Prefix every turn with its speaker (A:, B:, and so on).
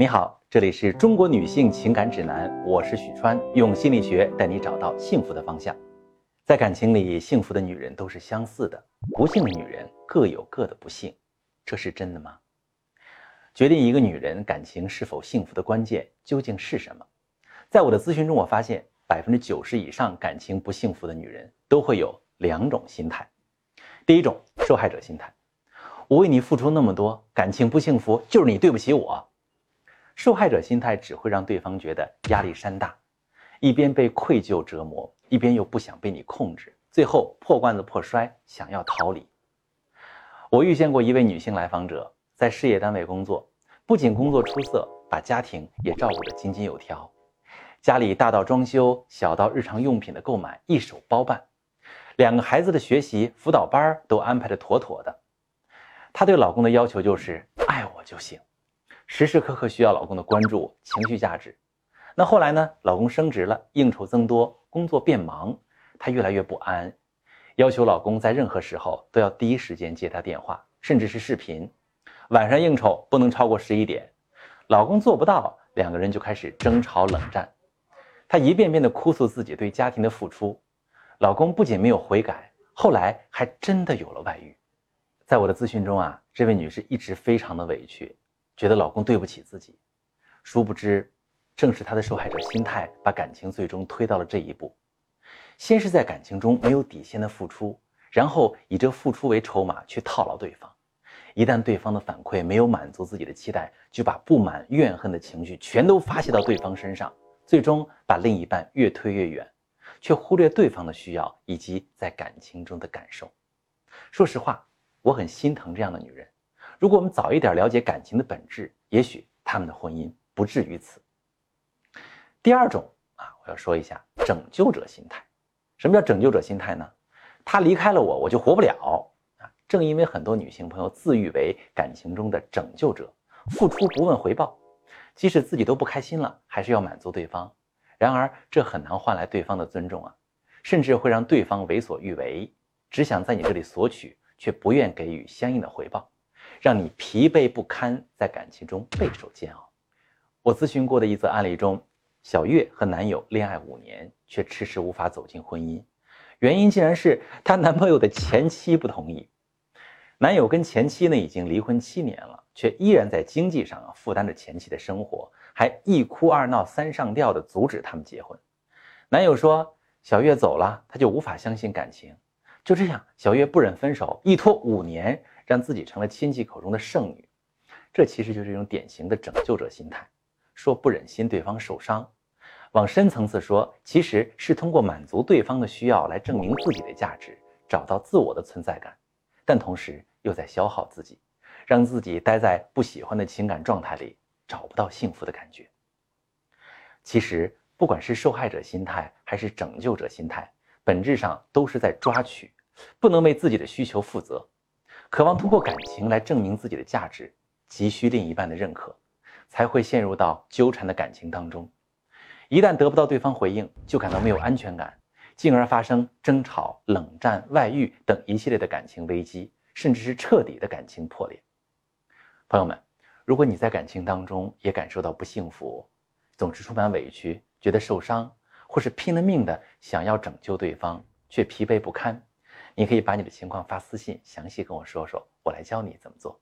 A: 你好，这里是中国女性情感指南，我是许川，用心理学带你找到幸福的方向。在感情里，幸福的女人都是相似的，不幸的女人各有各的不幸，这是真的吗？决定一个女人感情是否幸福的关键究竟是什么？在我的咨询中，我发现百分之九十以上感情不幸福的女人都会有两种心态。第一种，受害者心态，我为你付出那么多，感情不幸福就是你对不起我。受害者心态只会让对方觉得压力山大，一边被愧疚折磨，一边又不想被你控制，最后破罐子破摔，想要逃离。我遇见过一位女性来访者，在事业单位工作，不仅工作出色，把家庭也照顾得井井有条，家里大到装修，小到日常用品的购买，一手包办，两个孩子的学习辅导班都安排得妥妥的。她对老公的要求就是爱我就行。时时刻刻需要老公的关注、情绪价值。那后来呢？老公升职了，应酬增多，工作变忙，她越来越不安，要求老公在任何时候都要第一时间接她电话，甚至是视频。晚上应酬不能超过十一点，老公做不到，两个人就开始争吵冷战。她一遍遍地哭诉自己对家庭的付出，老公不仅没有悔改，后来还真的有了外遇。在我的咨询中啊，这位女士一直非常的委屈。觉得老公对不起自己，殊不知，正是她的受害者心态把感情最终推到了这一步。先是在感情中没有底线的付出，然后以这付出为筹码去套牢对方。一旦对方的反馈没有满足自己的期待，就把不满、怨恨的情绪全都发泄到对方身上，最终把另一半越推越远，却忽略对方的需要以及在感情中的感受。说实话，我很心疼这样的女人。如果我们早一点了解感情的本质，也许他们的婚姻不至于此。第二种啊，我要说一下拯救者心态。什么叫拯救者心态呢？他离开了我，我就活不了啊！正因为很多女性朋友自誉为感情中的拯救者，付出不问回报，即使自己都不开心了，还是要满足对方。然而这很难换来对方的尊重啊，甚至会让对方为所欲为，只想在你这里索取，却不愿给予相应的回报。让你疲惫不堪，在感情中备受煎熬。我咨询过的一则案例中，小月和男友恋爱五年，却迟迟无法走进婚姻，原因竟然是她男朋友的前妻不同意。男友跟前妻呢已经离婚七年了，却依然在经济上啊负担着前妻的生活，还一哭二闹三上吊的阻止他们结婚。男友说：“小月走了，他就无法相信感情。”就这样，小月不忍分手，一拖五年。让自己成了亲戚口中的剩女，这其实就是一种典型的拯救者心态。说不忍心对方受伤，往深层次说，其实是通过满足对方的需要来证明自己的价值，找到自我的存在感，但同时又在消耗自己，让自己待在不喜欢的情感状态里，找不到幸福的感觉。其实，不管是受害者心态还是拯救者心态，本质上都是在抓取，不能为自己的需求负责。渴望通过感情来证明自己的价值，急需另一半的认可，才会陷入到纠缠的感情当中。一旦得不到对方回应，就感到没有安全感，进而发生争吵、冷战、外遇等一系列的感情危机，甚至是彻底的感情破裂。朋友们，如果你在感情当中也感受到不幸福，总是充满委屈，觉得受伤，或是拼了命的想要拯救对方，却疲惫不堪。你可以把你的情况发私信，详细跟我说说，我来教你怎么做。